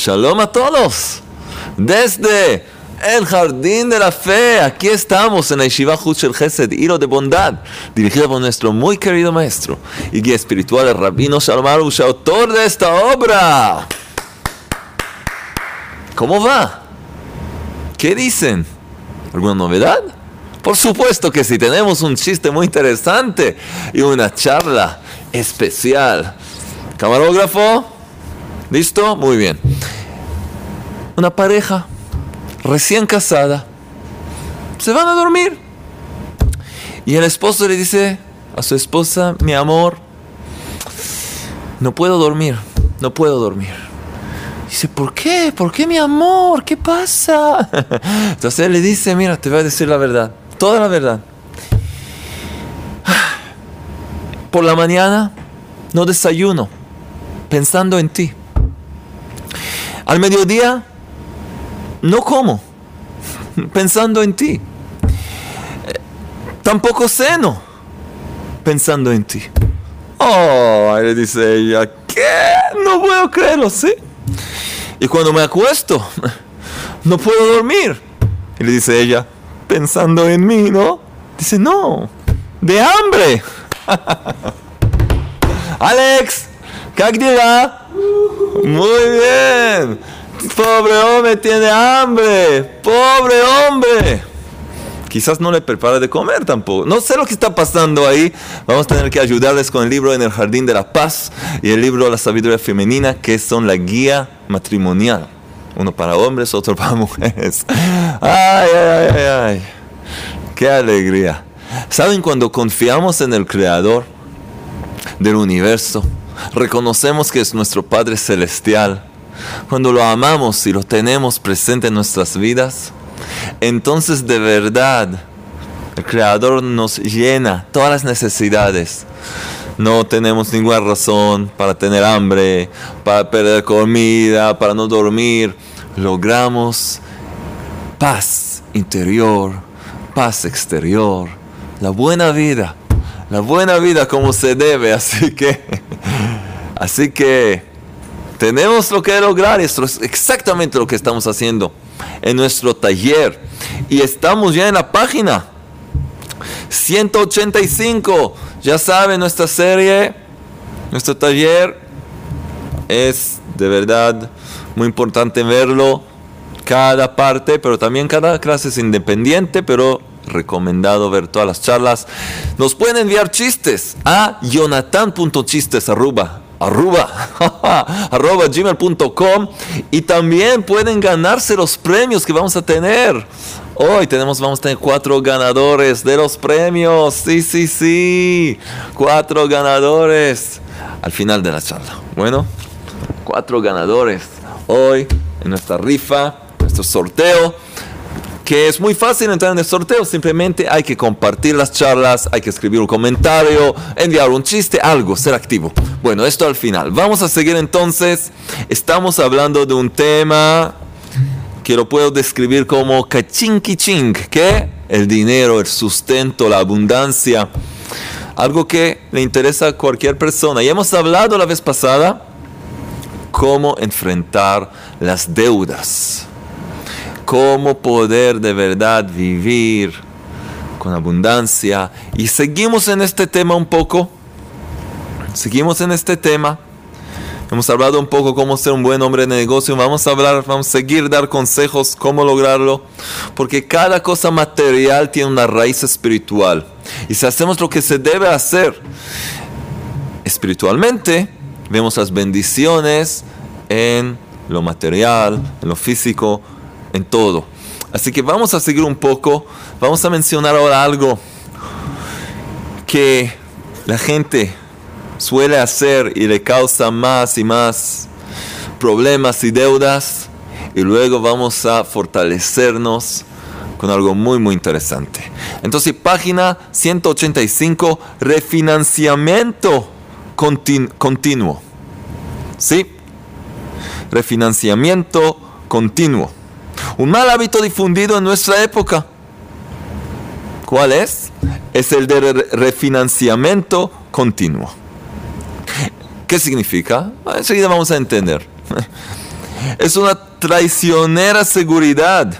Shalom a todos. Desde el Jardín de la Fe, aquí estamos en la Yeshiva Huchel Gesed, Hilo de Bondad, dirigida por nuestro muy querido maestro y guía espiritual, el Rabino Shalom Arush, autor de esta obra. ¿Cómo va? ¿Qué dicen? ¿Alguna novedad? Por supuesto que sí, tenemos un chiste muy interesante y una charla especial. Camarógrafo, ¿listo? Muy bien. Una pareja recién casada se van a dormir. Y el esposo le dice a su esposa, mi amor, no puedo dormir, no puedo dormir. Dice, ¿por qué? ¿Por qué mi amor? ¿Qué pasa? Entonces él le dice, mira, te voy a decir la verdad, toda la verdad. Por la mañana no desayuno pensando en ti. Al mediodía no como pensando en ti. Tampoco ceno pensando en ti. Oh, le dice ella, ¿qué? No puedo creerlo, ¿sí? Y cuando me acuesto, no puedo dormir. Y le dice ella, pensando en mí, ¿no? Dice, no, de hambre. Alex, ¿qué va? Muy bien. Pobre hombre tiene hambre. Pobre hombre. Quizás no le prepara de comer tampoco. No sé lo que está pasando ahí. Vamos a tener que ayudarles con el libro En el Jardín de la Paz y el libro La Sabiduría Femenina, que son la guía matrimonial. Uno para hombres, otro para mujeres. Ay, ay, ay, ay. Qué alegría. ¿Saben cuando confiamos en el Creador del universo? Reconocemos que es nuestro Padre Celestial. Cuando lo amamos y lo tenemos presente en nuestras vidas, entonces de verdad el Creador nos llena todas las necesidades. No tenemos ninguna razón para tener hambre, para perder comida, para no dormir. Logramos paz interior, paz exterior, la buena vida, la buena vida como se debe. Así que, así que tenemos lo que lograr. Esto es exactamente lo que estamos haciendo en nuestro taller. Y estamos ya en la página 185. Ya saben, nuestra serie, nuestro taller es de verdad muy importante verlo. Cada parte, pero también cada clase es independiente, pero recomendado ver todas las charlas. Nos pueden enviar chistes a jonathan.chistes arroba, arroba gmail.com y también pueden ganarse los premios que vamos a tener. Hoy tenemos, vamos a tener cuatro ganadores de los premios. Sí, sí, sí. Cuatro ganadores al final de la charla. Bueno, cuatro ganadores hoy en nuestra rifa, nuestro sorteo que es muy fácil entrar en el sorteo, simplemente hay que compartir las charlas, hay que escribir un comentario, enviar un chiste, algo, ser activo. Bueno, esto al final. Vamos a seguir entonces, estamos hablando de un tema que lo puedo describir como kaching que el dinero, el sustento, la abundancia, algo que le interesa a cualquier persona. Y hemos hablado la vez pasada cómo enfrentar las deudas cómo poder de verdad vivir con abundancia. Y seguimos en este tema un poco. Seguimos en este tema. Hemos hablado un poco cómo ser un buen hombre de negocio. Vamos a hablar, vamos a seguir dar consejos cómo lograrlo. Porque cada cosa material tiene una raíz espiritual. Y si hacemos lo que se debe hacer espiritualmente, vemos las bendiciones en lo material, en lo físico, en todo. Así que vamos a seguir un poco, vamos a mencionar ahora algo que la gente suele hacer y le causa más y más problemas y deudas y luego vamos a fortalecernos con algo muy muy interesante. Entonces, página 185, refinanciamiento continuo. ¿Sí? Refinanciamiento continuo. Un mal hábito difundido en nuestra época. ¿Cuál es? Es el de refinanciamiento continuo. ¿Qué significa? Ah, enseguida vamos a entender. Es una traicionera seguridad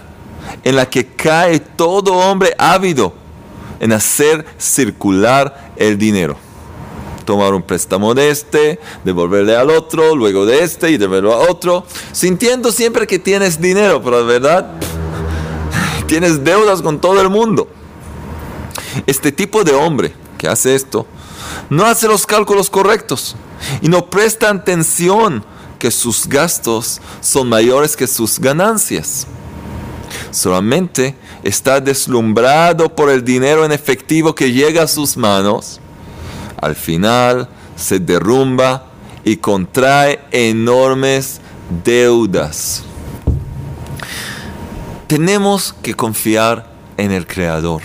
en la que cae todo hombre ávido en hacer circular el dinero. Tomar un préstamo de este, devolverle al otro, luego de este y devolverlo a otro, sintiendo siempre que tienes dinero, pero de verdad tienes deudas con todo el mundo. Este tipo de hombre que hace esto no hace los cálculos correctos y no presta atención que sus gastos son mayores que sus ganancias. Solamente está deslumbrado por el dinero en efectivo que llega a sus manos. Al final se derrumba y contrae enormes deudas. Tenemos que confiar en el Creador.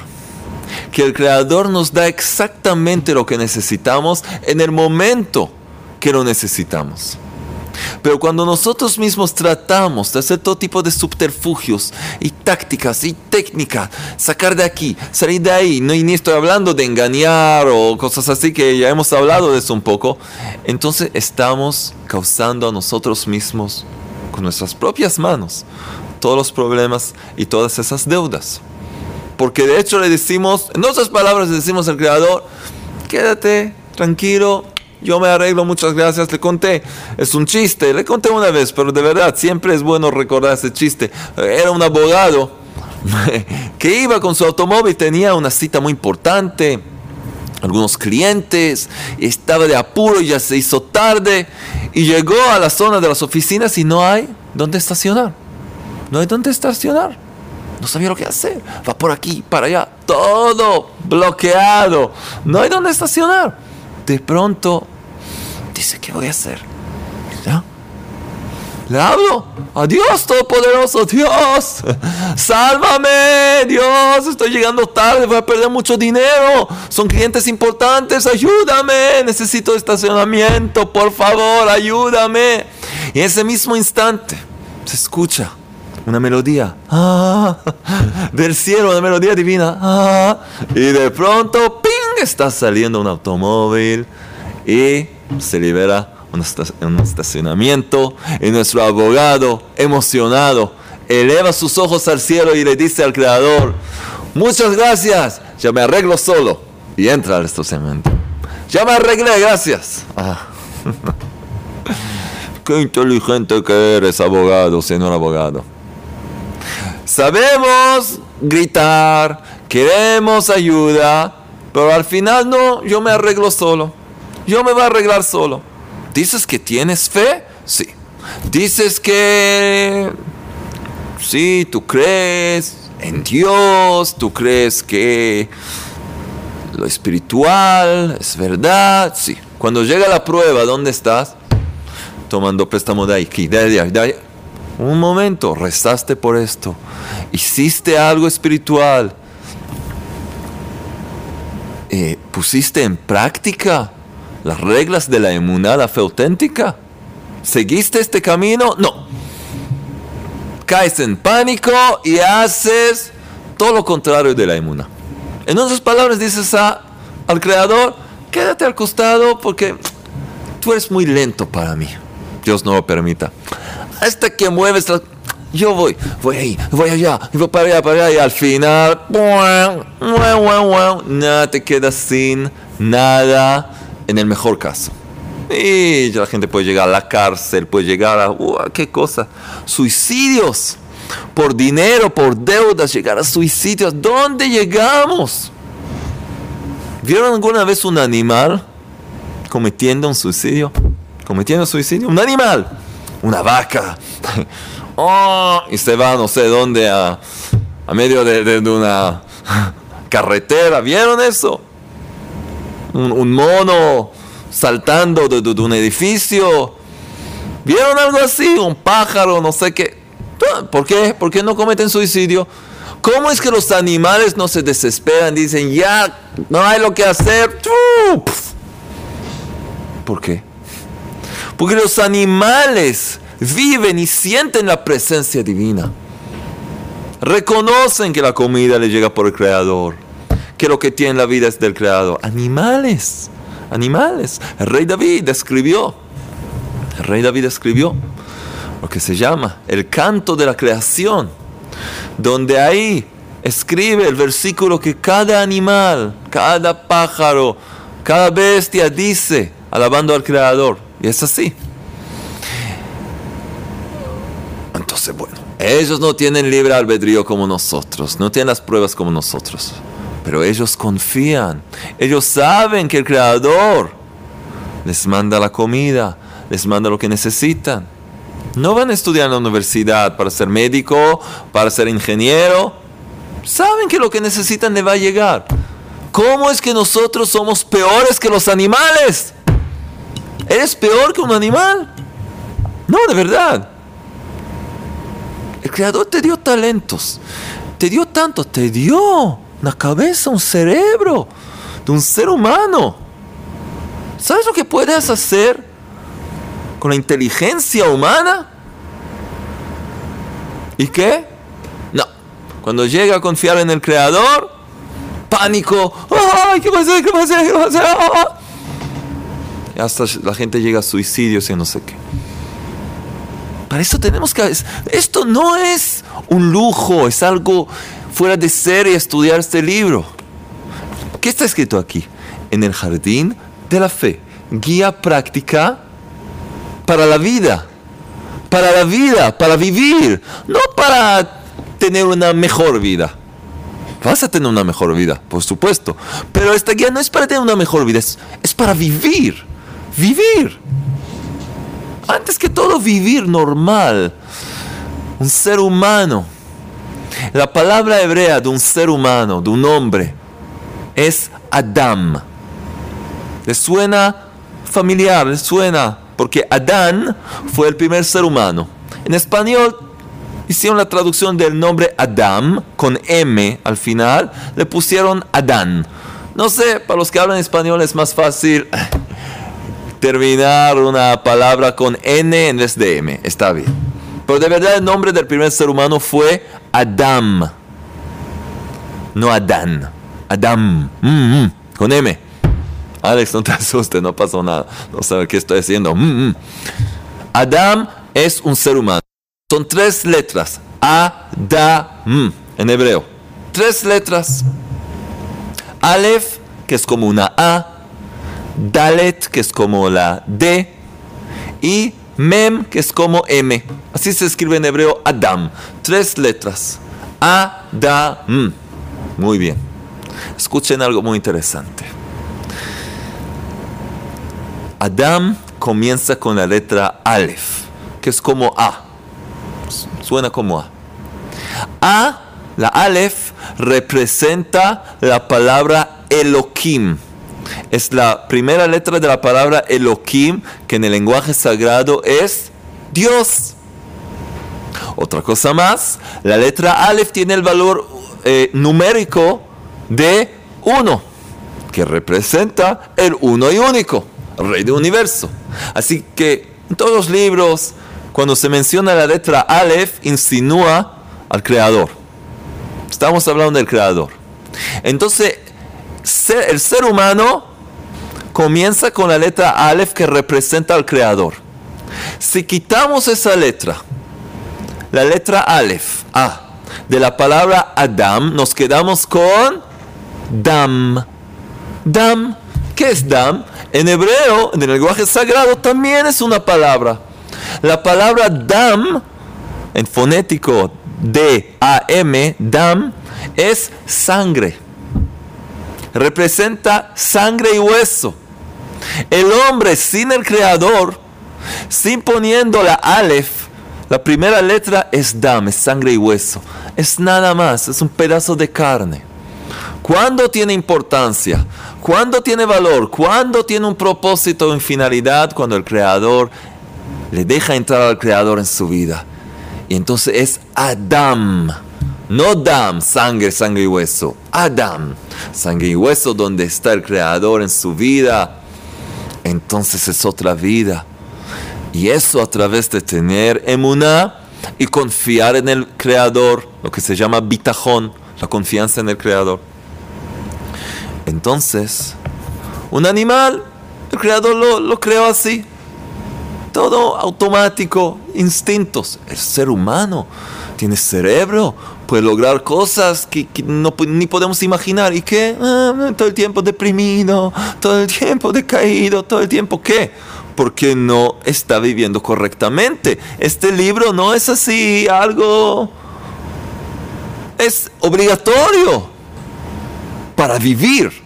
Que el Creador nos da exactamente lo que necesitamos en el momento que lo necesitamos. Pero cuando nosotros mismos tratamos de hacer todo tipo de subterfugios y tácticas y técnicas, sacar de aquí, salir de ahí, no, y ni estoy hablando de engañar o cosas así que ya hemos hablado de eso un poco, entonces estamos causando a nosotros mismos, con nuestras propias manos, todos los problemas y todas esas deudas. Porque de hecho le decimos, en otras palabras le decimos al Creador, quédate tranquilo, yo me arreglo, muchas gracias, le conté. Es un chiste, le conté una vez, pero de verdad, siempre es bueno recordar ese chiste. Era un abogado que iba con su automóvil, tenía una cita muy importante, algunos clientes, estaba de apuro, y ya se hizo tarde, y llegó a la zona de las oficinas y no hay dónde estacionar. No hay dónde estacionar. No sabía lo que hacer. Va por aquí, para allá, todo bloqueado. No hay dónde estacionar de pronto dice, ¿qué voy a hacer? Le hablo a Dios Todopoderoso, Dios, sálvame, Dios, estoy llegando tarde, voy a perder mucho dinero, son clientes importantes, ayúdame, necesito estacionamiento, por favor, ayúdame. Y en ese mismo instante se escucha una melodía ah, del cielo, una melodía divina, ah, y de pronto, ¡ping! está saliendo un automóvil y se libera un estacionamiento y nuestro abogado emocionado eleva sus ojos al cielo y le dice al creador, muchas gracias, ya me arreglo solo y entra al estacionamiento. Ya me arreglé, gracias. Ah. Qué inteligente que eres, abogado, señor abogado. Sabemos gritar, queremos ayuda, pero al final no, yo me arreglo solo. Yo me voy a arreglar solo. ¿Dices que tienes fe? Sí. Dices que... Sí, tú crees en Dios, tú crees que lo espiritual es verdad. Sí. Cuando llega la prueba, ¿dónde estás? Tomando préstamo de aquí, de allá. Un momento, rezaste por esto. Hiciste algo espiritual eh, pusiste en práctica las reglas de la emuná, la fe auténtica? ¿Seguiste este camino? No. Caes en pánico y haces todo lo contrario de la emuná. En otras palabras, dices al creador, quédate al costado porque tú eres muy lento para mí. Dios no lo permita. Hasta que mueves yo voy, voy ahí, voy allá, voy para allá, para allá, y al final, nada, te quedas sin nada, en el mejor caso. Y la gente puede llegar a la cárcel, puede llegar a, uh, ¿qué cosa? Suicidios, por dinero, por deudas, llegar a suicidios. ¿Dónde llegamos? ¿Vieron alguna vez un animal cometiendo un suicidio? Cometiendo suicidio, un animal, una vaca oh, y se va no sé dónde a, medio de, una carretera. ¿Vieron eso? Un, mono saltando de, de, un edificio. ¿Vieron algo así? Un pájaro, no sé qué. ¿Por qué? ¿Por qué no cometen suicidio? ¿Cómo es que los animales no se desesperan? Dicen, ya, no hay lo que hacer. ¿Por qué? Porque los animales viven y sienten la presencia divina. Reconocen que la comida le llega por el Creador, que lo que tiene la vida es del Creador. Animales, animales. El rey David escribió, el rey David escribió, lo que se llama el canto de la creación, donde ahí escribe el versículo que cada animal, cada pájaro, cada bestia dice, alabando al Creador. Y es así. Entonces, bueno, ellos no tienen libre albedrío como nosotros, no tienen las pruebas como nosotros, pero ellos confían, ellos saben que el Creador les manda la comida, les manda lo que necesitan. No van a estudiar en la universidad para ser médico, para ser ingeniero. Saben que lo que necesitan le va a llegar. ¿Cómo es que nosotros somos peores que los animales? ¿Eres peor que un animal? No, de verdad. El Creador te dio talentos. Te dio tanto. Te dio una cabeza, un cerebro de un ser humano. ¿Sabes lo que puedes hacer con la inteligencia humana? ¿Y qué? No. Cuando llega a confiar en el Creador, pánico. ¡Ay, qué pasa! ¿Qué pasa? ¿Qué pasa? Y hasta la gente llega a suicidios y no sé qué. Para eso tenemos que... Esto no es un lujo, es algo fuera de serie estudiar este libro. ¿Qué está escrito aquí? En el jardín de la fe. Guía práctica para la vida. Para la vida, para vivir. No para tener una mejor vida. Vas a tener una mejor vida, por supuesto. Pero esta guía no es para tener una mejor vida, es, es para vivir. Vivir. Antes que todo, vivir normal. Un ser humano. La palabra hebrea de un ser humano, de un hombre, es Adam. ¿Le suena familiar? ¿Le suena? Porque Adán fue el primer ser humano. En español hicieron la traducción del nombre Adam con M al final, le pusieron Adán. No sé, para los que hablan español es más fácil terminar una palabra con N en vez de M. Está bien. Pero de verdad el nombre del primer ser humano fue Adam. No Adán. Adam. Mm, mm, con M. Alex, no te asustes, no pasó nada. No sabes qué estoy haciendo. Mm, Adam es un ser humano. Son tres letras. Adam en hebreo. Tres letras. Aleph, que es como una A. Dalet, que es como la D, y Mem, que es como M. Así se escribe en hebreo Adam. Tres letras. Adam. Muy bien. Escuchen algo muy interesante. Adam comienza con la letra Aleph, que es como A. Suena como A. A, la Aleph, representa la palabra Elohim es la primera letra de la palabra Elohim, que en el lenguaje sagrado es Dios. Otra cosa más, la letra Aleph tiene el valor eh, numérico de 1, que representa el uno y único, rey del universo. Así que en todos los libros, cuando se menciona la letra Aleph, insinúa al creador. Estamos hablando del creador. Entonces, el ser humano comienza con la letra Aleph que representa al Creador. Si quitamos esa letra, la letra Aleph, A, de la palabra Adam, nos quedamos con Dam. Dam, ¿qué es Dam? En hebreo, en el lenguaje sagrado, también es una palabra. La palabra Dam, en fonético D-A-M, Dam, es sangre representa sangre y hueso. El hombre sin el creador, sin poniendo la Aleph, la primera letra es Dam, es sangre y hueso. Es nada más, es un pedazo de carne. ¿Cuándo tiene importancia? ¿Cuándo tiene valor? ¿Cuándo tiene un propósito en finalidad? Cuando el creador le deja entrar al creador en su vida. Y entonces es Adam no Dam, sangre, sangre y hueso. Adam, sangre y hueso donde está el Creador en su vida. Entonces es otra vida. Y eso a través de tener emuná y confiar en el Creador, lo que se llama bitajón, la confianza en el Creador. Entonces, un animal, el Creador lo, lo creó así. todo automático, instintos. El ser humano tiene cerebro, puede lograr cosas que, no, ni podemos imaginar. ¿Y qué? Ah, todo el tiempo deprimido, todo el tiempo decaído, todo el tiempo qué? Porque no está viviendo correctamente. Este libro no es así, algo... Es obligatorio para vivir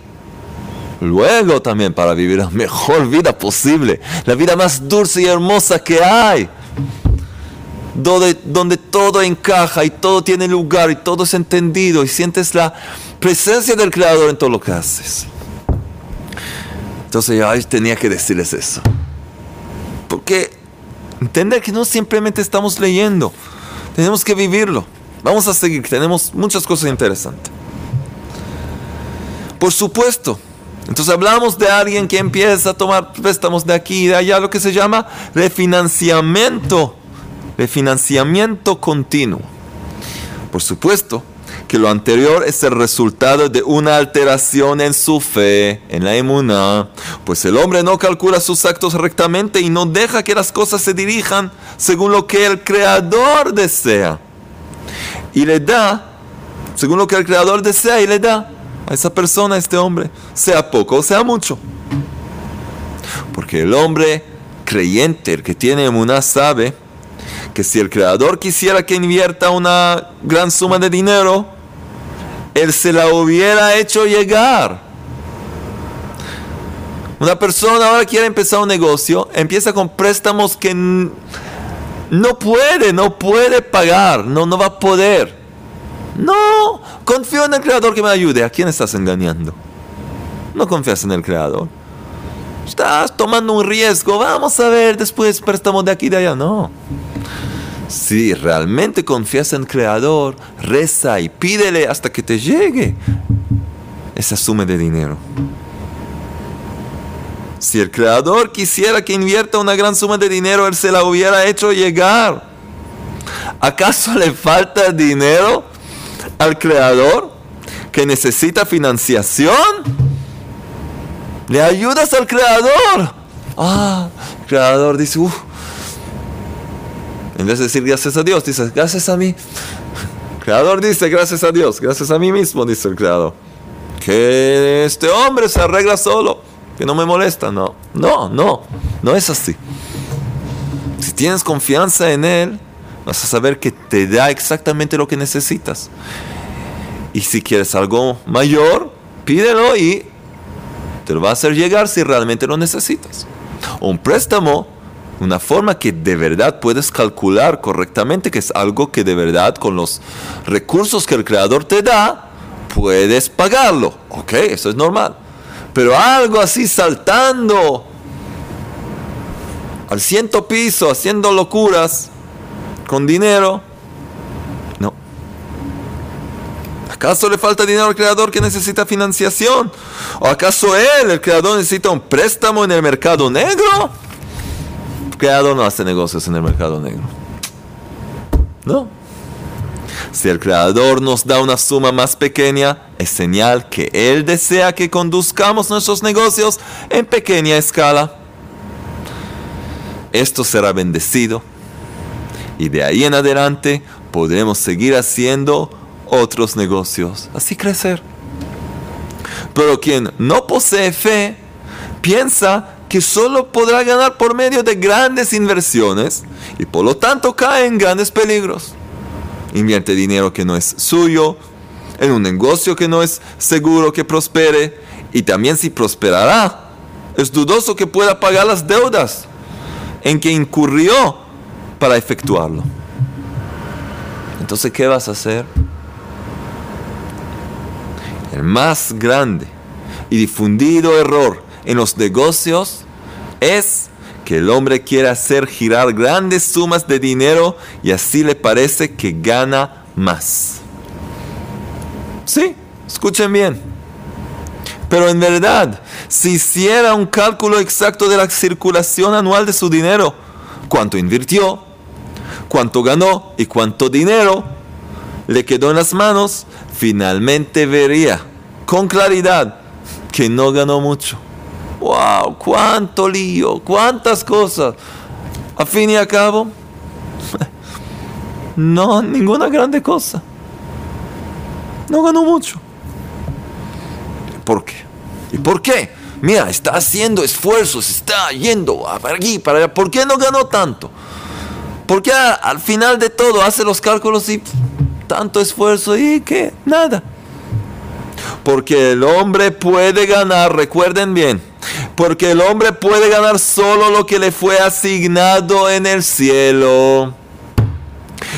luego también para vivir la mejor vida posible, la vida más dulce y hermosa que hay, donde, donde todo encaja y todo tiene lugar y todo es entendido y sientes la presencia del Creador en todo lo que haces. Entonces yo tenía que decirles eso. Porque entender que no simplemente estamos leyendo, tenemos que vivirlo. Vamos a seguir, tenemos muchas cosas interesantes. Por supuesto, entonces hablamos de alguien que empieza a tomar préstamos de aquí y de allá, lo que se llama refinanciamiento, refinanciamiento continuo. Por supuesto que lo anterior es el resultado de una alteración en su fe, en la emuná, pues el hombre no calcula sus actos rectamente y no deja que las cosas se dirijan según lo que el creador desea. Y le da, según lo que el creador desea y le da a esa persona, a este hombre, sea poco o sea mucho. Porque el hombre creyente, el que tiene emuná, sabe si el creador quisiera que invierta una gran suma de dinero, él se la hubiera hecho llegar. Una persona ahora quiere empezar un negocio, empieza con préstamos que no puede, no puede pagar, no, no va a poder. No, confío en el creador que me ayude. ¿A quién estás engañando? No confías en el creador. Estás tomando un riesgo. Vamos a ver después préstamos de aquí y de allá. No. Si realmente confías en el creador, reza y pídele hasta que te llegue esa suma de dinero. Si el creador quisiera que invierta una gran suma de dinero, él se la hubiera hecho llegar. ¿Acaso le falta dinero al creador que necesita financiación, le ayudas al creador. Ah, el creador dice, uff. En vez de decir gracias a Dios, dice gracias a mí. El creador dice gracias a Dios, gracias a mí mismo, dice el creador. Que este hombre se arregla solo, que no me molesta. No, no, no, no es así. Si tienes confianza en él, vas a saber que te da exactamente lo que necesitas. Y si quieres algo mayor, pídelo y te lo va a hacer llegar si realmente lo necesitas. Un préstamo, una forma que de verdad puedes calcular correctamente, que es algo que de verdad con los recursos que el creador te da, puedes pagarlo. Ok, eso es normal. Pero algo así saltando al ciento piso, haciendo locuras, con dinero. No. ¿Acaso le falta dinero al creador que necesita financiación? ¿O acaso él, el creador, necesita un préstamo en el mercado negro? El creador no hace negocios en el mercado negro. No. Si el creador nos da una suma más pequeña, es señal que él desea que conduzcamos nuestros negocios en pequeña escala. Esto será bendecido y de ahí en adelante podremos seguir haciendo otros negocios, así crecer. Pero quien no posee fe piensa que solo podrá ganar por medio de grandes inversiones y por lo tanto cae en grandes peligros. Invierte dinero que no es suyo, en un negocio que no es seguro que prospere y también si prosperará, es dudoso que pueda pagar las deudas en que incurrió para efectuarlo. Entonces, ¿qué vas a hacer? El más grande y difundido error en los negocios es que el hombre quiere hacer girar grandes sumas de dinero y así le parece que gana más. Sí, escuchen bien. Pero en verdad, si hiciera un cálculo exacto de la circulación anual de su dinero, cuánto invirtió, cuánto ganó y cuánto dinero le quedó en las manos, finalmente vería con claridad que no ganó mucho. ¡Wow! ¡Cuánto lío! ¡Cuántas cosas! a fin y a cabo, no, ninguna grande cosa. No ganó mucho. ¿Por qué? ¿Y por qué? Mira, está haciendo esfuerzos, está yendo para aquí, para allá. ¿Por qué no ganó tanto? Porque al final de todo hace los cálculos y tanto esfuerzo y que nada. Porque el hombre puede ganar, recuerden bien, porque el hombre puede ganar solo lo que le fue asignado en el cielo.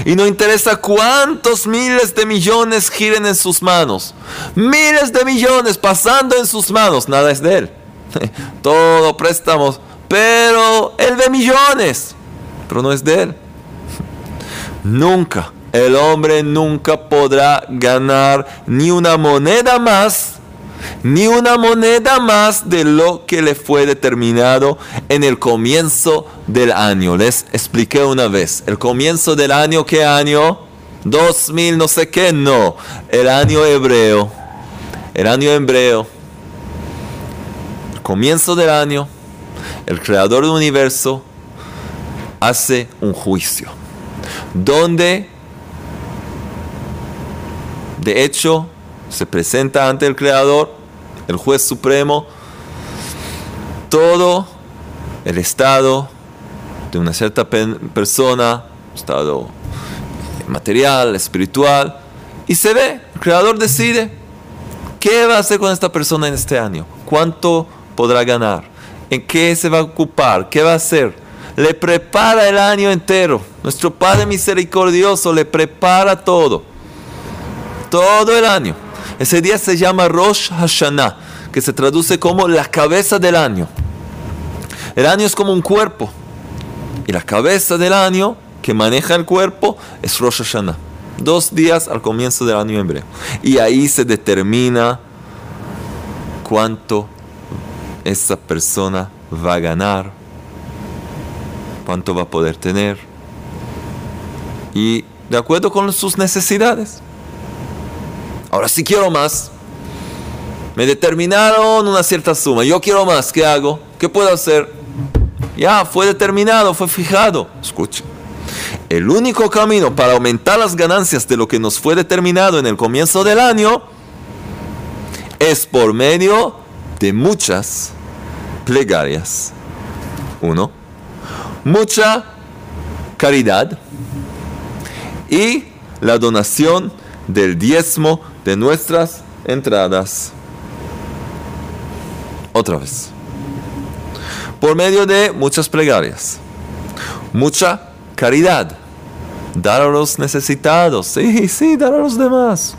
Y no interesa cuántos miles de millones giren en sus manos. Miles de millones pasando en sus manos. Nada es de él. Todo préstamos. Pero él de millones. Pero no es de él. Nunca. El hombre nunca podrá ganar ni una moneda más ni una moneda más de lo que le fue determinado en el comienzo del año. Les expliqué una vez, el comienzo del año, ¿qué año? 2000 no sé qué, no, el año hebreo, el año hebreo, el comienzo del año, el creador del universo hace un juicio, donde de hecho se presenta ante el Creador, el juez supremo, todo el estado de una cierta persona, estado material, espiritual, y se ve, el Creador decide qué va a hacer con esta persona en este año, cuánto podrá ganar, en qué se va a ocupar, qué va a hacer. Le prepara el año entero. Nuestro Padre misericordioso le prepara todo. Todo el año. Ese día se llama Rosh Hashanah, que se traduce como la cabeza del año. El año es como un cuerpo. Y la cabeza del año que maneja el cuerpo es Rosh Hashanah. Dos días al comienzo del año hebreo. Y ahí se determina cuánto esa persona va a ganar, cuánto va a poder tener. Y de acuerdo con sus necesidades. Ahora si quiero más. Me determinaron una cierta suma. Yo quiero más. ¿Qué hago? ¿Qué puedo hacer? Ya, fue determinado, fue fijado. Escucha. El único camino para aumentar las ganancias de lo que nos fue determinado en el comienzo del año es por medio de muchas plegarias. Uno, mucha caridad y la donación del diezmo de nuestras entradas. Otra vez. Por medio de muchas plegarias, mucha caridad, dar a los necesitados, sí, sí, dar a los demás.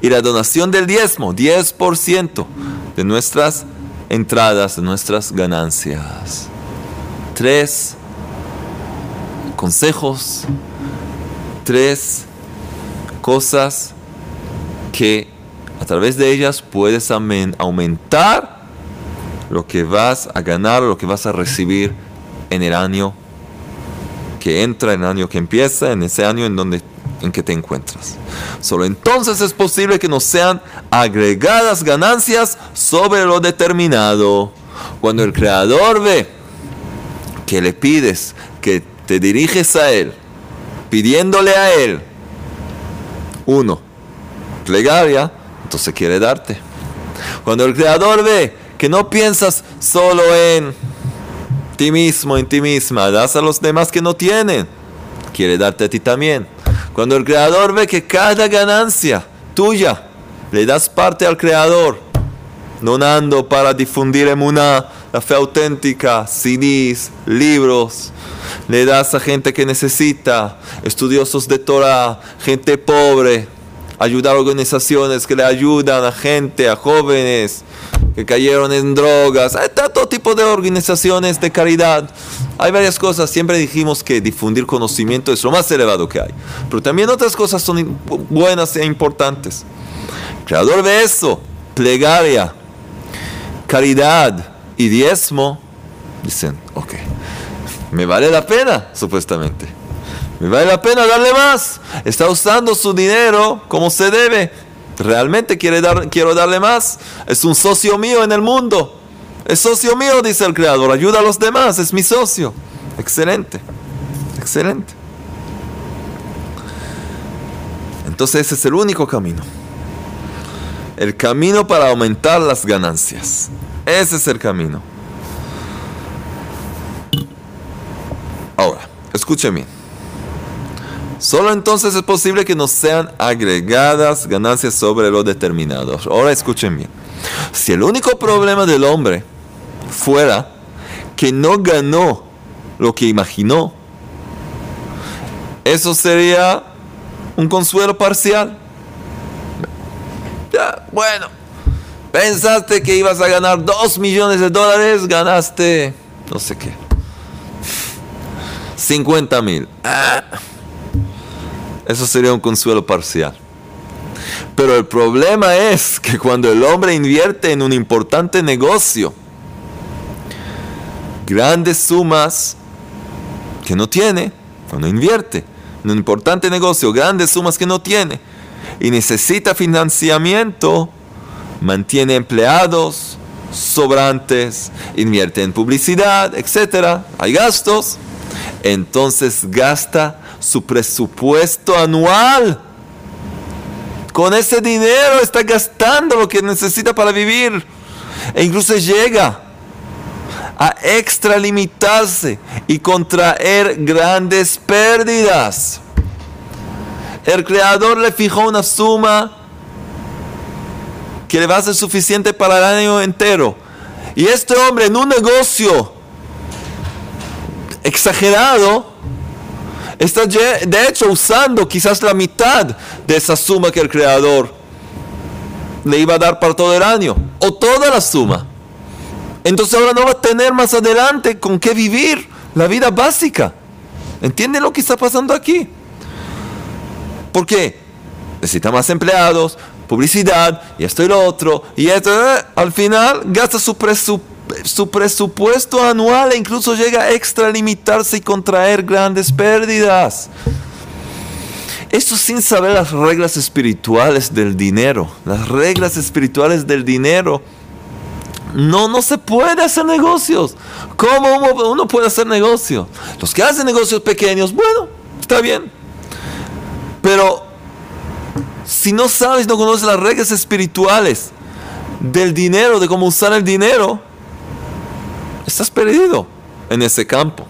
Y la donación del diezmo, 10% de nuestras entradas, de nuestras ganancias. Tres consejos, tres cosas que a través de ellas puedes aumentar lo que vas a ganar, lo que vas a recibir en el año que entra, en el año que empieza, en ese año en donde en que te encuentras. Solo entonces es posible que nos sean agregadas ganancias sobre lo determinado. Cuando el creador ve que le pides, que te diriges a él, pidiéndole a él uno, plegaria, entonces quiere darte. Cuando el Creador ve que no piensas solo en ti mismo, en ti misma, das a los demás que no tienen, quiere darte a ti también. Cuando el Creador ve que cada ganancia tuya le das parte al Creador, donando para difundir emuná, la fe auténtica, CDs, libros, le das a gente que necesita, estudiosos de Torah, gente pobre, ayudar a organizaciones que le ayudan a gente, a jóvenes que cayeron en drogas. Hay todo tipo de organizaciones de caridad. Hay varias cosas. Siempre dijimos que difundir conocimiento es lo más elevado que hay. Pero también otras cosas son buenas e importantes. creador de eso, plegaria, caridad y diezmo, dicen, ok me vale la pena, supuestamente. Vale la pena darle más. Está usando su dinero como se debe. Realmente quiere dar, quiero darle más. Es un socio mío en el mundo. Es socio mío, dice el creador. Ayuda a los demás, es mi socio. Excelente, excelente. Entonces ese es el único camino. El camino para aumentar las ganancias. Ese es el camino. Ahora, escuchen bien. Solo entonces es posible que nos sean agregadas ganancias sobre lo determinado. Ahora escuchen bien. Si el único problema del hombre fuera que no ganó lo que imaginó, eso sería un consuelo parcial. Ya, bueno, pensaste que ibas a ganar 2 millones de dólares, ganaste no sé qué. 50 mil. Ah, eso sería un consuelo parcial. Pero el problema es que cuando el hombre invierte en un importante negocio, grandes sumas que no tiene, cuando invierte en un importante negocio, grandes sumas que no tiene, y necesita financiamiento, mantiene empleados sobrantes, invierte en publicidad, etc. Hay gastos, entonces gasta su presupuesto anual. Con ese dinero está gastando lo que necesita para vivir. E incluso llega a extralimitarse y contraer grandes pérdidas. El creador le fijó una suma que le va a ser suficiente para el año entero. Y este hombre en un negocio exagerado está de hecho usando quizás la mitad de esa suma que el creador le iba a dar para todo el año o toda la suma. Entonces ahora no va a tener más adelante con qué vivir la vida básica. ¿Entienden lo que está pasando aquí? ¿Por qué? Necesita más empleados, publicidad, y esto y lo otro, y esto, eh, al final gasta su, su presupuesto anual e incluso llega a extralimitarse y contraer grandes pérdidas. Esto sin saber las reglas espirituales del dinero, las reglas espirituales del dinero no, no se puede hacer negocios. ¿Cómo uno puede hacer negocios? Los que hacen negocios pequeños, bueno, está bien. Pero si no sabes, no conoces las reglas espirituales del dinero, de cómo usar el dinero, estás perdido en ese campo.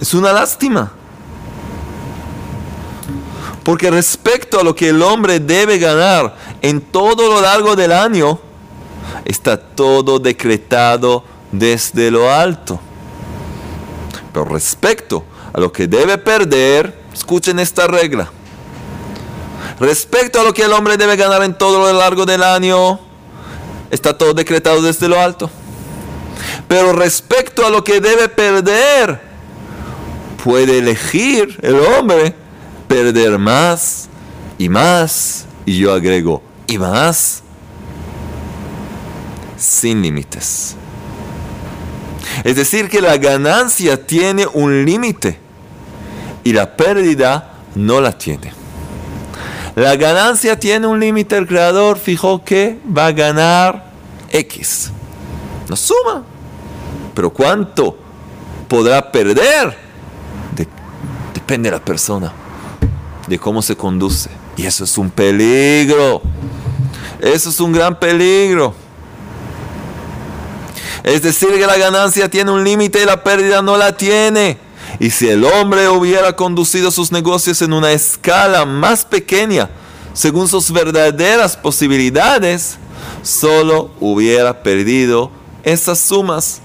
Es una lástima. Porque respecto a lo que el hombre debe ganar en todo lo largo del año, está todo decretado desde lo alto. Pero respecto a lo que debe perder, escuchen esta regla. Respecto a lo que el hombre debe ganar en todo lo largo del año, está todo decretado desde lo alto. Pero respecto a lo que debe perder, puede elegir el hombre perder más y más, y yo agrego, y más, sin límites. Es decir, que la ganancia tiene un límite y la pérdida no la tiene. La ganancia tiene un límite, el creador fijó que va a ganar X. No suma. Pero ¿cuánto podrá perder? depende de la persona de cómo se conduce. Y eso es un peligro. Eso es un gran peligro. Es decir, que la ganancia tiene un límite y la pérdida no la tiene. Y si el hombre hubiera conducido sus negocios en una escala más pequeña, según sus verdaderas posibilidades, solo hubiera perdido esas sumas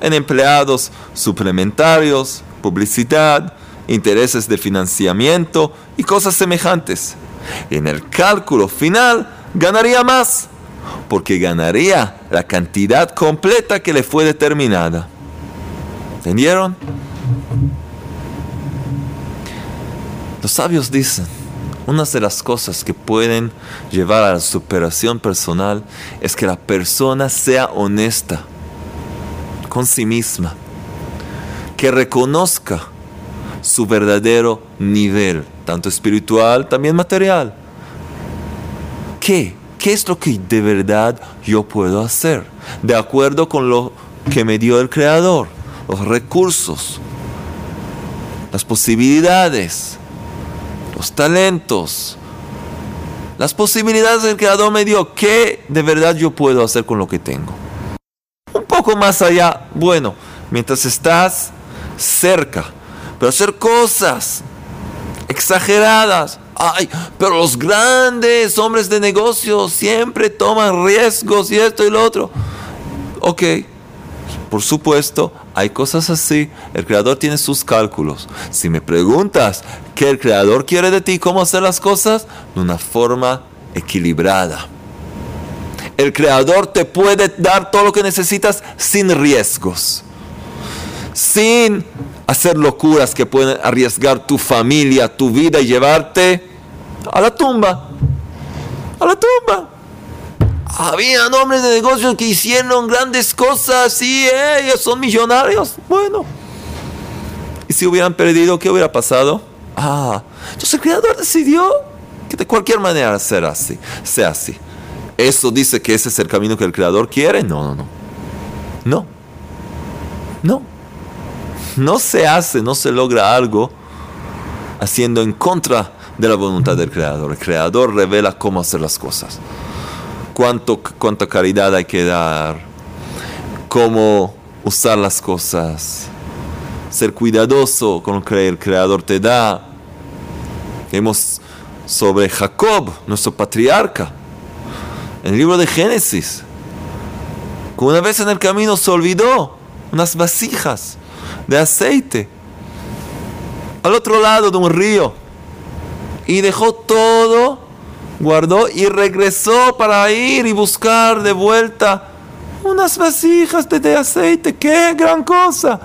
en empleados suplementarios, publicidad, intereses de financiamiento y cosas semejantes. En el cálculo final ganaría más, porque ganaría la cantidad completa que le fue determinada. ¿Entendieron? Los sabios dicen, una de las cosas que pueden llevar a la superación personal es que la persona sea honesta con sí misma, que reconozca su verdadero nivel, tanto espiritual, también material. ¿Qué? ¿Qué es lo que de verdad yo puedo hacer? De acuerdo con lo que me dio el Creador, los recursos, las posibilidades, los talentos, las posibilidades que el Creador me dio, ¿qué de verdad yo puedo hacer con lo que tengo? Un poco más allá, bueno, mientras estás cerca, pero hacer cosas exageradas. Ay, pero los grandes hombres de negocios siempre toman riesgos y esto y lo otro. Ok, por supuesto, hay cosas así. El creador tiene sus cálculos. Si me preguntas qué el creador quiere de ti, cómo hacer las cosas, de una forma equilibrada. El creador te puede dar todo lo que necesitas sin riesgos. Sin hacer locuras que pueden arriesgar tu familia, tu vida y llevarte a la tumba. A la tumba. Había hombres de negocios que hicieron grandes cosas y ellos son millonarios. Bueno. ¿Y si hubieran perdido, qué hubiera pasado? Ah, entonces el Creador decidió que de cualquier manera sea así. Sea así. ¿Eso dice que ese es el camino que el Creador quiere? No, no, no. No. No. No se hace, no se logra algo haciendo en contra de la voluntad del Creador. El Creador revela cómo hacer las cosas cuánto, cuánta caridad hay que dar, cómo usar las cosas, ser cuidadoso con lo que el Creador te da. Vemos sobre Jacob, nuestro patriarca, en el libro de Génesis, que una vez en el camino se olvidó unas vasijas de aceite al otro lado de un río y dejó todo guardó y regresó para ir y buscar de vuelta unas vasijas de, aceite. ¡Qué gran cosa!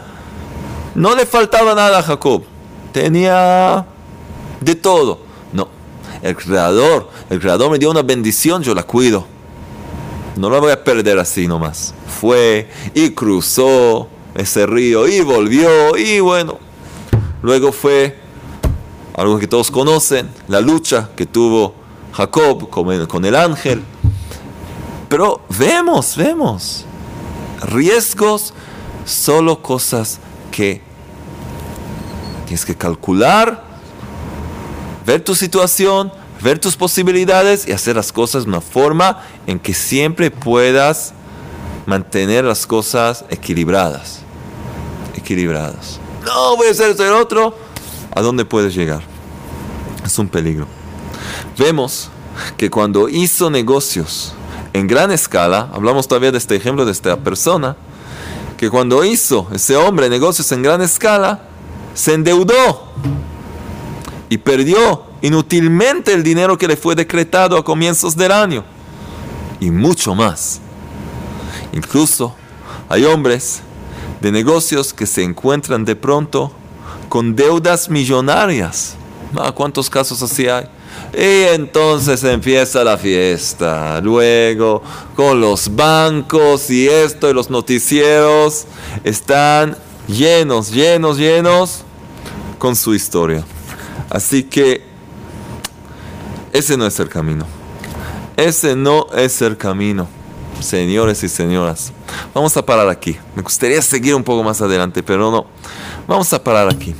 No le faltaba nada a Jacob. Tenía de todo. No, el creador, el creador me dio una bendición, yo la cuido. No la voy a perder así nomás. Fue y cruzó ese río y volvió y bueno. Luego fue algo que todos conocen, la lucha que tuvo Jacob con el, ángel. Pero vemos, vemos. Riesgos, solo cosas que tienes que calcular, ver tu situación, ver tus posibilidades y hacer las cosas de una forma en que siempre puedas mantener las cosas equilibradas. Equilibradas. No voy a hacer esto y otro. ¿A dónde puedes llegar? Es un peligro vemos que cuando hizo negocios en gran escala, hablamos todavía de este ejemplo de esta persona, que cuando hizo ese hombre negocios en gran escala, se endeudó y perdió inútilmente el dinero que le fue decretado a comienzos del año y mucho más. Incluso hay hombres de negocios que se encuentran de pronto con deudas millonarias. Ah, ¿Cuántos casos así hay? Y entonces empieza la fiesta. Luego, con los bancos y esto y los noticieros están llenos, llenos, llenos con su historia. Así que ese no es el camino. Ese no es el camino, señores y señoras. Vamos a parar aquí. Me gustaría seguir un poco más adelante, pero no. Vamos a parar aquí.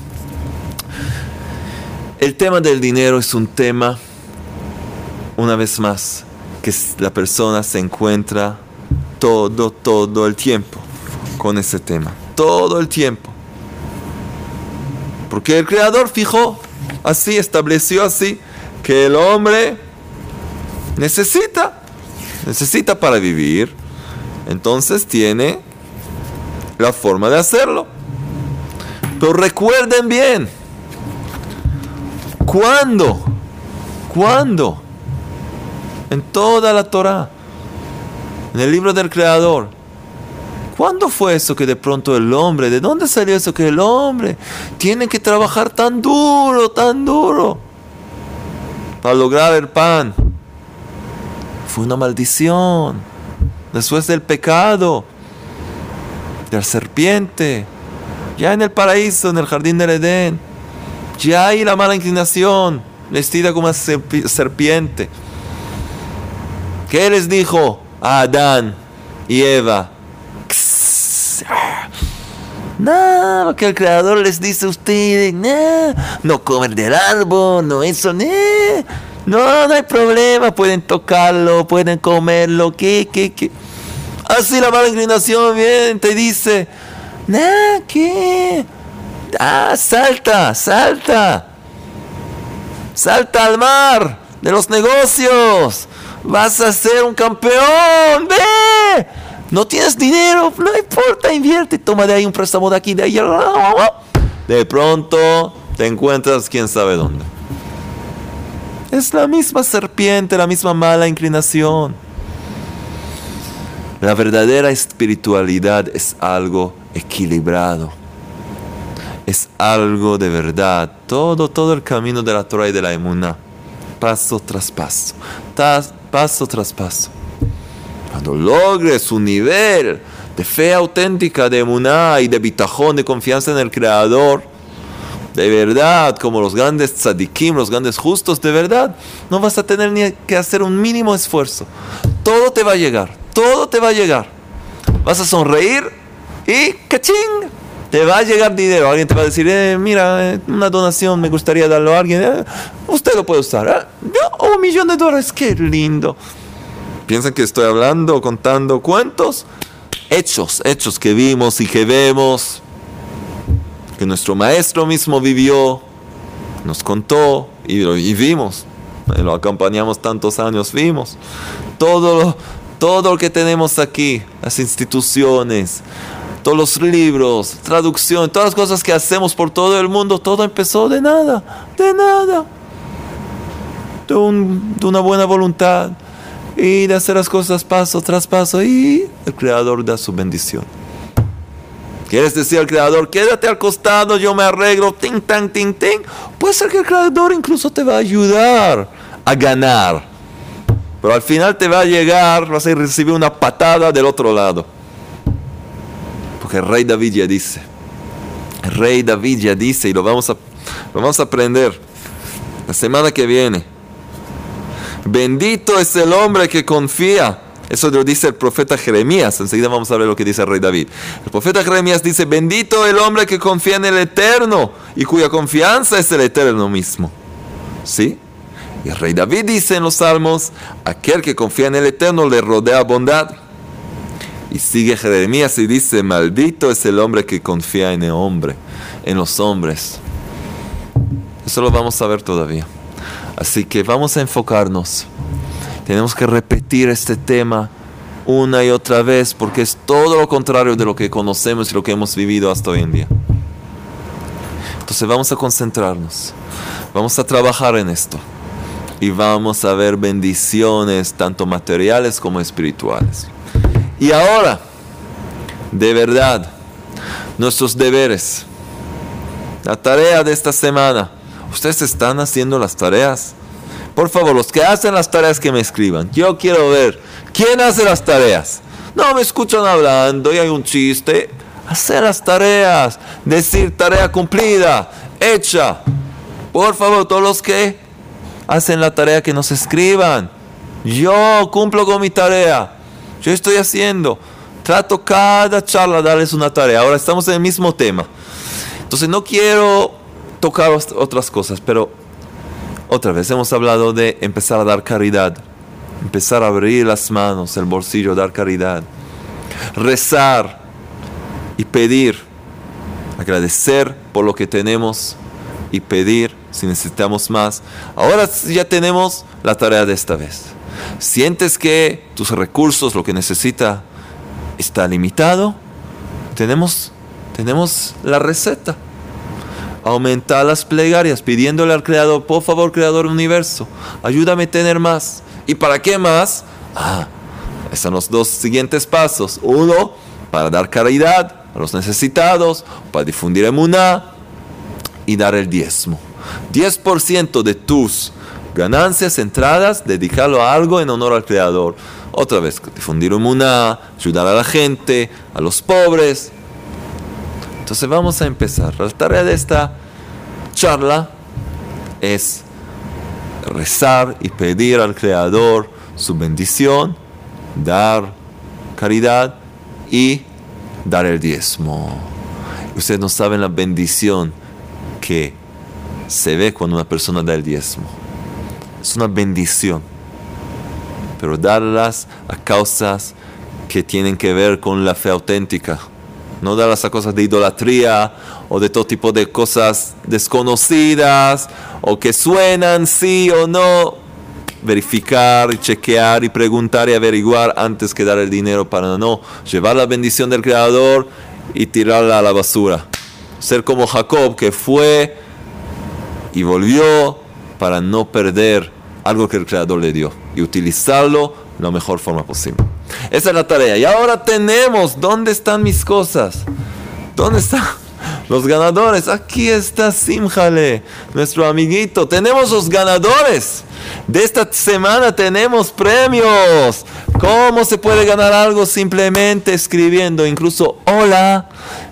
El tema del dinero es un tema, una vez más, que la persona se encuentra todo, todo el tiempo con ese tema. Todo el tiempo. Porque el Creador fijó así, estableció así, que el hombre necesita, necesita para vivir. Entonces tiene la forma de hacerlo. Pero recuerden bien, ¿Cuándo? ¿Cuándo? En toda la Torah, en el libro del Creador. ¿Cuándo fue eso que de pronto el hombre, de dónde salió eso que el hombre tiene que trabajar tan duro, tan duro para lograr el pan? Fue una maldición. Después del pecado, de la serpiente, ya en el paraíso, en el jardín del Edén ya hay la mala inclinación, vestida como una serpiente. ¿Qué les dijo a Adán y Eva? No, lo que el Creador les dice a ustedes, no, no comer del árbol, no eso, no. No, no hay problema, pueden tocarlo, pueden comerlo, ¿qué, qué, qué? Así la mala inclinación viene, te dice, nah, ¿qué? Ah, salta, salta. Salta al mar de los negocios. Vas a ser un campeón. Ve. No tienes dinero, no importa, invierte. Toma de ahí un préstamo de aquí, de ahí. De pronto te encuentras quién sabe dónde. Es la misma serpiente, la misma mala inclinación. La verdadera espiritualidad es algo equilibrado. Es algo de verdad. Todo, todo el camino de la Torah y de la Emuná. Paso tras paso. paso tras paso. Cuando logres un nivel de fe auténtica, de Emuná y de bitajón, de confianza en el Creador, de verdad, como los grandes tzadikim, los grandes justos, de verdad, no vas a tener ni que hacer un mínimo esfuerzo. Todo te va a llegar, todo te va a llegar. Vas a sonreír y ¡cachín! Te va a llegar dinero. Alguien te va a decir, eh, mira, eh, una donación me gustaría darlo a alguien. Eh, usted lo puede usar. Yo, un millón de dólares, qué lindo. ¿Piensan que estoy hablando, contando cuentos? Hechos, hechos que vimos y que vemos que nuestro maestro mismo vivió, nos contó y, vimos, lo acompañamos tantos años, vimos todo lo, todo lo que tenemos aquí, las instituciones, todos los libros, traducción, todas las cosas que hacemos por todo el mundo, todo empezó de nada, de nada, de, una buena voluntad y de hacer las cosas paso tras paso y el Creador da su bendición. ¿Quieres decir al creador, quédate al costado, yo me arreglo, ting, tang, ting, ting? Puede ser que el creador incluso te va a ayudar a ganar. Pero al final te va a llegar, vas a recibir una patada del otro lado. Porque el rey David ya dice, rey David ya dice, y lo vamos a, vamos a aprender la semana que viene. Bendito es el hombre que confía eso lo dice el profeta Jeremías. Enseguida vamos a ver lo que dice el rey David. El profeta Jeremías dice, bendito el hombre que confía en el Eterno y cuya confianza es el Eterno mismo. ¿Sí? Y el rey David dice en los salmos, aquel que confía en el Eterno le rodea bondad. Y sigue Jeremías y dice, maldito es el hombre que confía en el hombre, en los hombres. Eso lo vamos a ver todavía. Así que vamos a enfocarnos tenemos que repetir este tema una y otra vez porque es todo lo contrario de lo que conocemos y lo que hemos vivido hasta hoy en día. Entonces vamos a concentrarnos, vamos a trabajar en esto y vamos a ver bendiciones tanto materiales como espirituales. Y ahora, de verdad, nuestros deberes, la tarea de esta semana, ¿ustedes están haciendo las tareas? Por favor, los que hacen las tareas que me escriban. Yo quiero ver quién hace las tareas. No me escuchan hablando y hay un chiste. Hacer las tareas. Decir tarea cumplida, hecha. Por favor, todos los que hacen la tarea que nos escriban. Yo cumplo con mi tarea. Yo estoy haciendo. Trato cada charla darles una tarea. Ahora estamos en el mismo tema. Entonces no quiero tocar otras cosas, pero otra vez hemos hablado de empezar a dar caridad, empezar a abrir las manos, el bolsillo, dar caridad, rezar y pedir, agradecer por lo que tenemos y pedir si necesitamos más. Ahora ya tenemos la tarea de esta vez. Sientes que tus recursos, lo que necesita, está limitado, tenemos, tenemos la receta aumentar las plegarias, pidiéndole al Creador, por favor, Creador universo, ayúdame a tener más. ¿Y para qué más? Ah, están los dos siguientes pasos. Uno, para dar caridad a los necesitados, para difundir emuná y dar el diezmo. 10% de tus ganancias, entradas, dedicarlo a algo en honor al Creador. Otra vez, difundir emuná, ayudar a la gente, a los pobres, entonces vamos a empezar. La tarea de esta charla es rezar y pedir al Creador su bendición, dar caridad y dar el diezmo. Ustedes no saben la bendición que se ve cuando una persona da el diezmo. Es una bendición. Pero darlas a causas que tienen que ver con la fe auténtica. No darlas a cosas de idolatría o de todo tipo de cosas desconocidas o que suenan sí o no. Verificar y chequear y preguntar y averiguar antes que dar el dinero para no llevar la bendición del Creador y tirarla a la basura. Ser como Jacob que fue y volvió para no perder algo que el Creador le dio y utilizarlo de la mejor forma posible. Esa es la tarea. Y ahora tenemos, ¿dónde están mis cosas? ¿Dónde están los ganadores? Aquí está Simjale, nuestro amiguito. Tenemos los ganadores. De esta semana tenemos premios. ¿Cómo se puede ganar algo? Simplemente escribiendo, incluso hola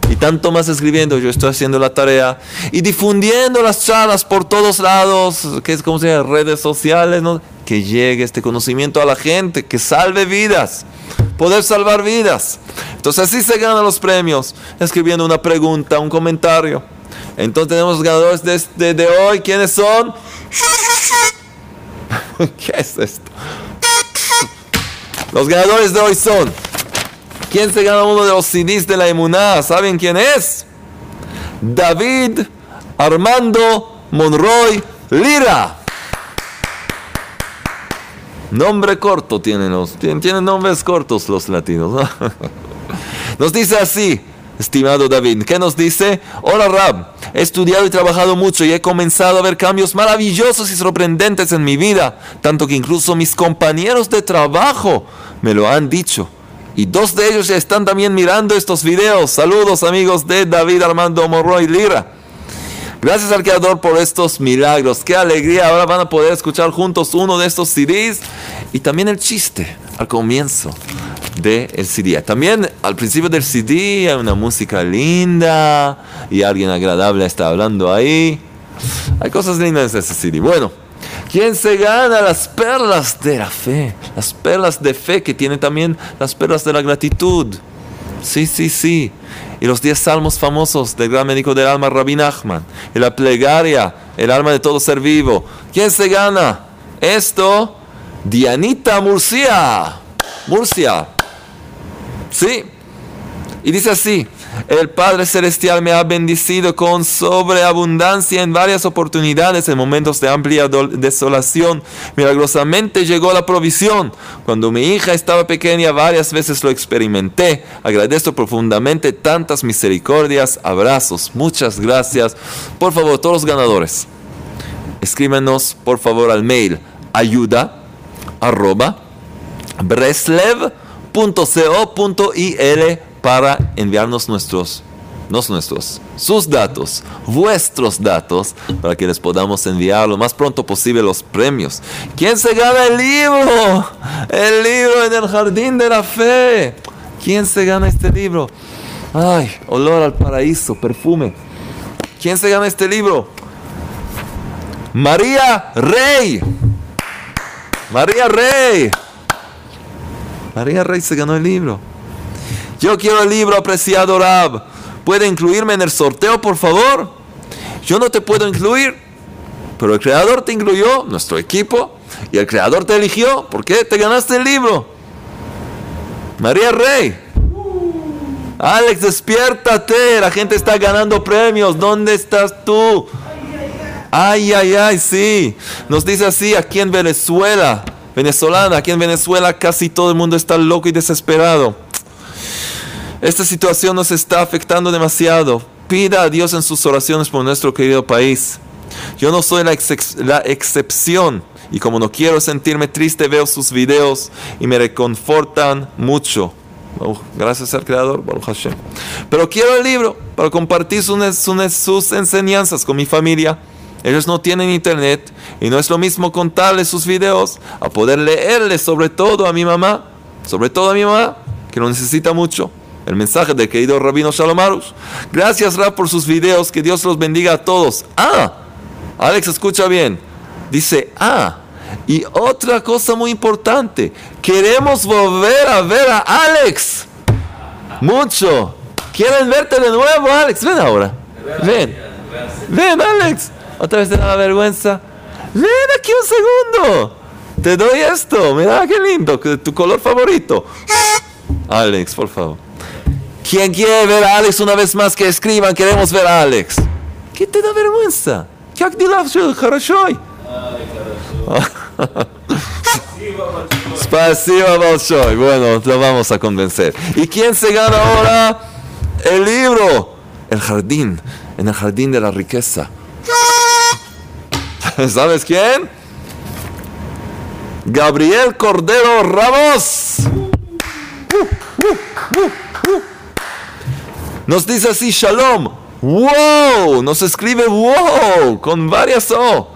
y tanto más escribiendo. Yo estoy haciendo la tarea y difundiendo las charlas por todos lados, que es como se llama, redes sociales, que llegue este conocimiento a la gente, que salve vidas, poder salvar vidas. Entonces así se ganan los premios, escribiendo una pregunta, un comentario. Entonces tenemos los ganadores de, de hoy. ¿Quiénes son? ¿Qué es esto? Los ganadores de hoy son. ¿Quién se gana uno de los CDs de la Emuná? ¿Saben quién es? David Armando Monroy Lira. Nombre corto tienen los, tienen, nombres cortos los latinos. Nos dice así, estimado David, ¿qué nos dice? Hola Rab, he estudiado y trabajado mucho y he comenzado a ver cambios maravillosos y sorprendentes en mi vida, tanto que incluso mis compañeros de trabajo me lo han dicho. Y dos de ellos ya están también mirando estos videos. Saludos amigos de David Armando Morroy Lira. Gracias al Creador por estos milagros. Qué alegría. Ahora van a poder escuchar juntos uno de estos CDs y también el chiste al comienzo del CD. También al principio del CD hay una música linda y alguien agradable está hablando ahí. Hay cosas lindas en ese CD. Bueno, ¿quién se gana las perlas de la fe? Las perlas de fe que tiene también las perlas de la gratitud. Sí, sí, sí y los diez salmos famosos del gran médico del alma, Rabbi Nachman, y la plegaria, el alma de todo ser vivo. ¿Quién se gana? Esto, Dianita Murcia. Murcia. Sí. Y dice así, el Padre Celestial me ha bendecido con sobreabundancia en varias oportunidades en momentos de amplia desolación. Milagrosamente llegó la provisión. Cuando mi hija estaba pequeña varias veces lo experimenté. Agradezco profundamente tantas misericordias, abrazos. Muchas gracias. Por favor, todos los ganadores, escríbenos por favor al mail ayuda arroba breslev.co.il para enviarnos nuestros, no nuestros, sus datos, vuestros datos, para que les podamos enviar lo más pronto posible los premios. ¿Quién se gana el libro? El libro en el jardín de la fe. ¿Quién se gana este libro? Ay, olor al paraíso, perfume. ¿Quién se gana este libro? María Rey. María Rey. María Rey se ganó el libro. Yo quiero el libro, apreciado Rab. ¿Puede incluirme en el sorteo, por favor? Yo no te puedo incluir, pero el creador te incluyó, nuestro equipo, y el creador te eligió. ¿Por qué te ganaste el libro? María Rey. Alex, despiértate. La gente está ganando premios. ¿Dónde estás tú? Ay, ay, ay, sí. Nos dice así aquí en Venezuela. Venezolana, aquí en Venezuela casi todo el mundo está loco y desesperado. Esta situación nos está afectando demasiado. Pida a Dios en sus oraciones por nuestro querido país. Yo no soy la, excepción y como no quiero sentirme triste veo sus videos y me reconfortan mucho. Oh, gracias al Creador, Baruch Hashem. Pero quiero el libro para compartir sus enseñanzas con mi familia. Ellos no tienen internet y no es lo mismo contarles sus videos a poder leerles sobre todo a mi mamá, sobre todo a mi mamá, que lo necesita mucho el mensaje del querido Rabino Shalomarus. Gracias, Rab, por sus videos. Que Dios los bendiga a todos. Ah, Alex, escucha bien. Dice, ah, y otra cosa muy importante. Queremos volver a ver a Alex. Mucho. ¿Quieren verte de nuevo, Alex? Ven ahora. Ven. Ven, Alex Otra vez te da vergüenza. Ven aquí un segundo. Te doy esto. Mira qué lindo. Tu color favorito. Alex, por favor. ¿Quién quiere ver a Alex una vez más que escriban? Queremos ver a Alex. ¿Qué te da vergüenza? Как дела? Все хорошо? Спасибо большое. Bueno, lo vamos a convencer. ¿Y quién se gana ahora el libro? El jardín. En el jardín de la riqueza. ¿Sabes quién? Gabriel Cordero Ramos. Nos dice así, Shalom. ¡Wow! Nos escribe wow con varias O.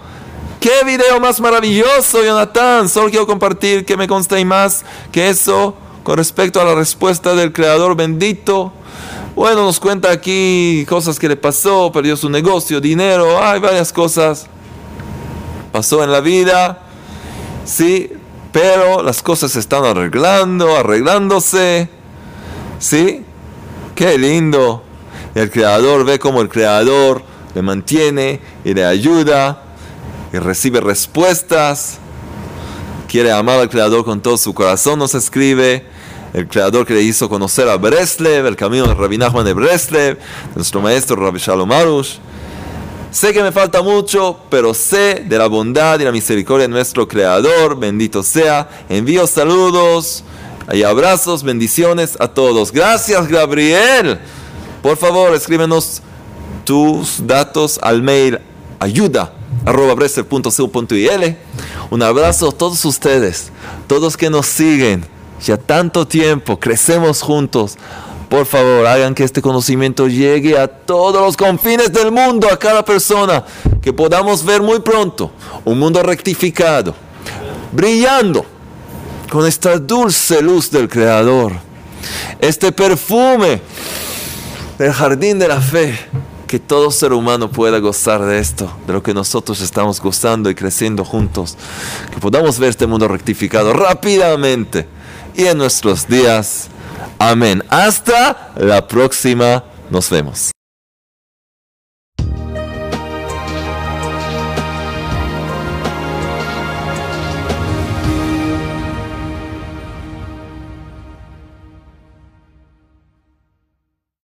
¡Qué video más maravilloso, Jonathan! Solo quiero compartir que me consta y más que eso con respecto a la respuesta del Creador bendito. Bueno, nos cuenta aquí cosas que le pasó, perdió su negocio, dinero, hay varias cosas. Pasó en la vida, sí, pero las cosas se están arreglando, arreglándose, sí. Qué lindo. El creador ve como el creador le mantiene y le ayuda y recibe respuestas. Quiere amar al creador con todo su corazón, nos escribe. El creador que le hizo conocer a Breslev, el camino de Rabbi de Breslev, nuestro maestro Rabbi Shalom Arush. Sé que me falta mucho, pero sé de la bondad y la misericordia de nuestro Creador. Bendito sea. Envío saludos y abrazos, bendiciones a todos. Gracias, Gabriel. Por favor, escríbenos tus datos al mail ayuda Un abrazo a todos ustedes, todos que nos siguen. Ya tanto tiempo, crecemos juntos. Por favor, hagan que este conocimiento llegue a todos los confines del mundo, a cada persona, que podamos ver muy pronto un mundo rectificado, brillando con esta dulce luz del Creador, este perfume del jardín de la fe, que todo ser humano pueda gozar de esto, de lo que nosotros estamos gozando y creciendo juntos, que podamos ver este mundo rectificado rápidamente y en nuestros días. Amén. Hasta la próxima. Nos vemos.